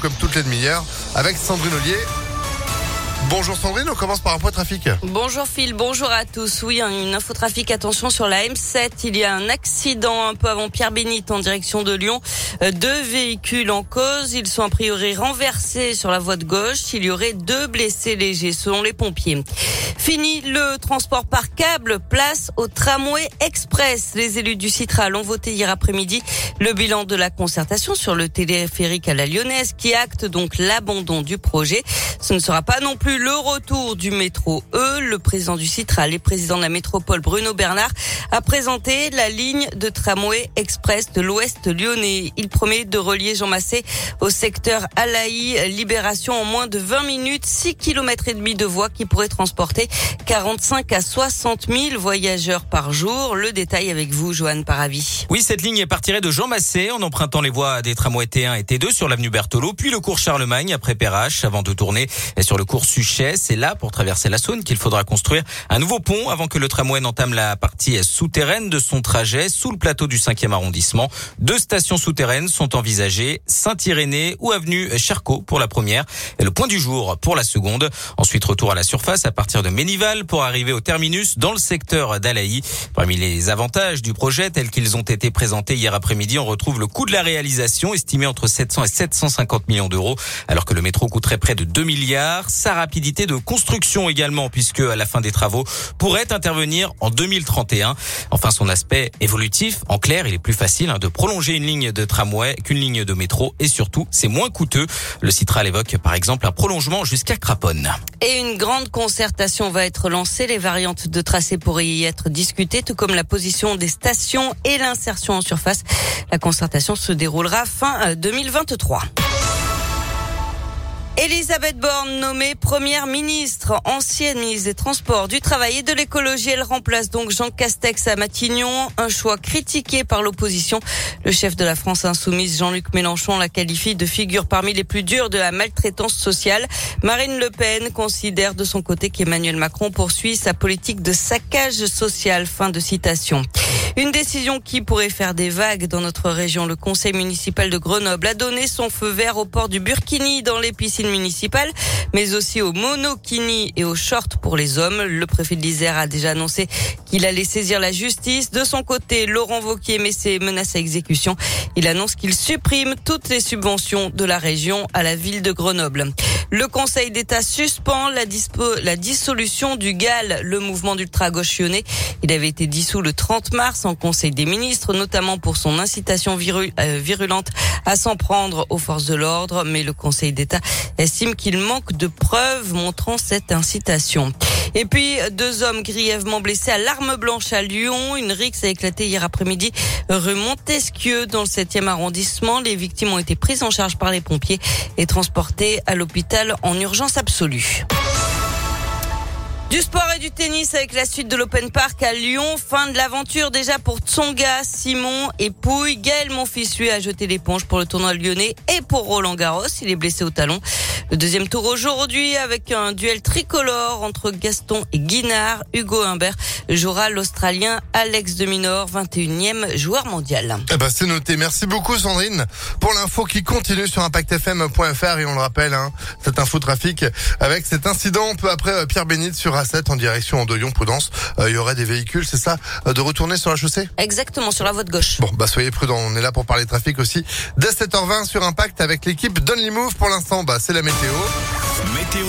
comme toutes les demi-heures avec Sandrine Ollier. Bonjour Sandrine, on commence par un point trafic. Bonjour Phil, bonjour à tous. Oui, une infotrafic, attention sur la M7, il y a un accident un peu avant Pierre-Bénite en direction de Lyon. Euh, deux véhicules en cause, ils sont a priori renversés sur la voie de gauche. Il y aurait deux blessés légers selon les pompiers. Fini le transport par câble, place au tramway express. Les élus du Citral ont voté hier après-midi le bilan de la concertation sur le téléphérique à la Lyonnaise qui acte donc l'abandon du projet. Ce ne sera pas non plus le retour du métro E. Le président du Citral et président de la métropole Bruno Bernard a présenté la ligne de tramway express de l'Ouest lyonnais. Il promet de relier Jean Massé au secteur Alaï Libération en moins de 20 minutes, 6 km et demi de voies qui pourraient transporter 45 à 60 000 voyageurs par jour. Le détail avec vous, Joanne Paravi. Oui, cette ligne partirait de Jean Massé en empruntant les voies des tramways T1 et T2 sur l'avenue Berthelot, puis le cours Charlemagne après Perrache avant de tourner sur le cours Suchet. C'est là, pour traverser la Saône, qu'il faudra construire un nouveau pont avant que le tramway n'entame la partie souterraine de son trajet sous le plateau du 5e arrondissement. Deux stations souterraines sont envisagées, Saint-Irénée ou avenue Charcot pour la première et le point du jour pour la seconde. Ensuite, retour à la surface à partir de Ménival pour arriver au terminus dans le secteur d'Alaï. Parmi les avantages du projet tels qu'ils ont été présentés hier après-midi, on retrouve le coût de la réalisation estimé entre 700 et 750 millions d'euros alors que le métro coûterait près de 2 milliards. Sa rapidité de construction également puisque à la fin des travaux pourrait intervenir en 2031. Enfin, son aspect évolutif. En clair, il est plus facile hein, de prolonger une ligne de tramway qu'une ligne de métro et surtout, c'est moins coûteux. Le Citral évoque par exemple un prolongement jusqu'à Craponne. Et une grande concertation va être lancée. Les variantes de tracé pourraient y être discutées, tout comme la position des stations et l'insertion en surface. La concertation se déroulera fin 2023. Elisabeth Borne nommée première ministre, ancienne ministre des Transports, du Travail et de l'Écologie. Elle remplace donc Jean Castex à Matignon, un choix critiqué par l'opposition. Le chef de la France insoumise, Jean-Luc Mélenchon, la qualifie de figure parmi les plus dures de la maltraitance sociale. Marine Le Pen considère de son côté qu'Emmanuel Macron poursuit sa politique de saccage social. Fin de citation. Une décision qui pourrait faire des vagues dans notre région. Le conseil municipal de Grenoble a donné son feu vert au port du Burkini dans les piscines municipales, mais aussi au monokini et au short pour les hommes. Le préfet de l'Isère a déjà annoncé qu'il allait saisir la justice. De son côté, Laurent Vauquier met ses menaces à exécution. Il annonce qu'il supprime toutes les subventions de la région à la ville de Grenoble. Le Conseil d'État suspend la, la dissolution du GAL, le mouvement d'ultra-gauche lyonnais. Il avait été dissous le 30 mars en Conseil des ministres, notamment pour son incitation euh, virulente à s'en prendre aux forces de l'ordre. Mais le Conseil d'État estime qu'il manque de preuves montrant cette incitation. Et puis, deux hommes grièvement blessés à l'arme blanche à Lyon. Une rixe a éclaté hier après-midi rue Montesquieu dans le 7e arrondissement. Les victimes ont été prises en charge par les pompiers et transportées à l'hôpital en urgence absolue. Du sport et du tennis avec la suite de l'Open Park à Lyon. Fin de l'aventure déjà pour Tsonga, Simon et Pouille. Gaël, mon fils, lui, a jeté l'éponge pour le tournoi lyonnais et pour Roland Garros. Il est blessé au talon. Le deuxième tour aujourd'hui avec un duel tricolore entre Gaston et Guinard. Hugo Humbert jouera l'Australien Alex de Minor, 21e joueur mondial. Eh ben, c'est noté. Merci beaucoup Sandrine pour l'info qui continue sur impactfm.fr et on le rappelle, hein, cette info trafic avec cet incident peu après euh, Pierre Bénite sur en direction de Lyon-Prudence. Euh, il y aurait des véhicules, c'est ça, euh, de retourner sur la chaussée? Exactement, sur la voie de gauche. Bon, bah soyez prudents, on est là pour parler trafic aussi. Dès 7h20 sur Impact avec l'équipe Donly Move pour l'instant, bah c'est la météo. Météo